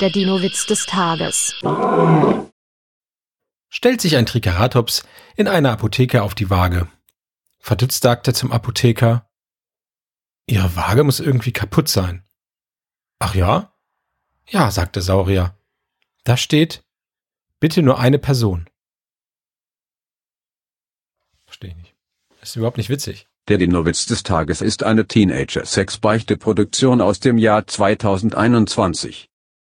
Der Dino-Witz des Tages. Stellt sich ein Triceratops in einer Apotheke auf die Waage. Verdutzt sagt er zum Apotheker, Ihre Waage muss irgendwie kaputt sein. Ach ja? Ja, sagt der Saurier. Da steht, bitte nur eine Person. Verstehe ich nicht. Das ist überhaupt nicht witzig. Der Dino-Witz des Tages ist eine Teenager-Sex-Beichte-Produktion aus dem Jahr 2021.